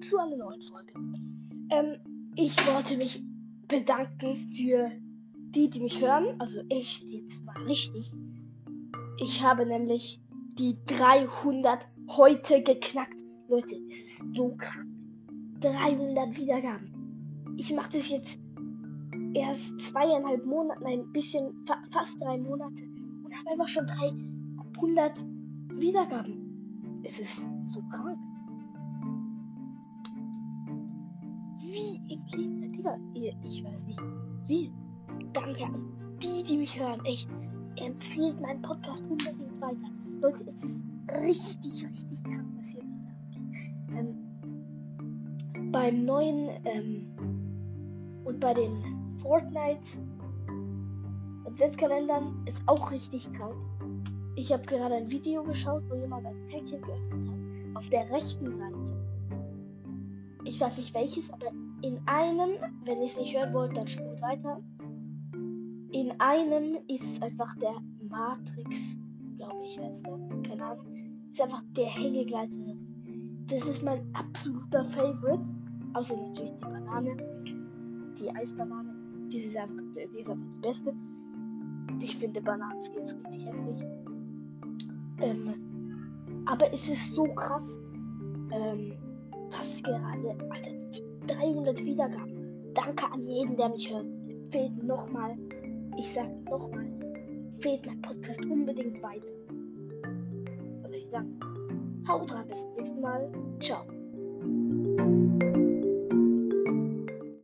zu einer neuen Folge. Ähm, ich wollte mich bedanken für die, die mich hören. Also echt jetzt mal richtig. Ich habe nämlich die 300 heute geknackt. Leute, es ist so krank. 300 Wiedergaben. Ich mache das jetzt erst zweieinhalb Monate, nein, ein bisschen, fa fast drei Monate und habe einfach schon 300 Wiedergaben. Es ist so krank. Leben, Digga, ich weiß nicht, wie. Danke an die, die mich hören, echt. Empfehlt meinen Podcast unbedingt weiter. Leute, es ist richtig, richtig krank, was hier gerade ähm, Beim neuen ähm, und bei den Fortnite Adventskalendern ist auch richtig krank. Ich habe gerade ein Video geschaut, wo jemand ein Päckchen geöffnet hat. Auf der rechten Seite. Ich sag nicht welches, aber in einem, wenn ihr es nicht hören wollt, dann spult weiter. In einem ist einfach der Matrix, glaube ich, heißt der. Keine Ahnung. Ist einfach der Hängegleiter. Das ist mein absoluter Favorite. Außer natürlich die Banane. Die Eisbanane. Die ist einfach die, ist einfach die beste. Ich finde Bananenskins richtig heftig. Ähm, aber es ist so krass, ähm, was gerade, Alter, 300 Wiedergaben. Danke an jeden, der mich hört. Fehlt nochmal, ich sag nochmal, fehlt mein Podcast unbedingt weiter. Also ich sag, haut rein, bis zum nächsten Mal. Ciao.